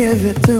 give it to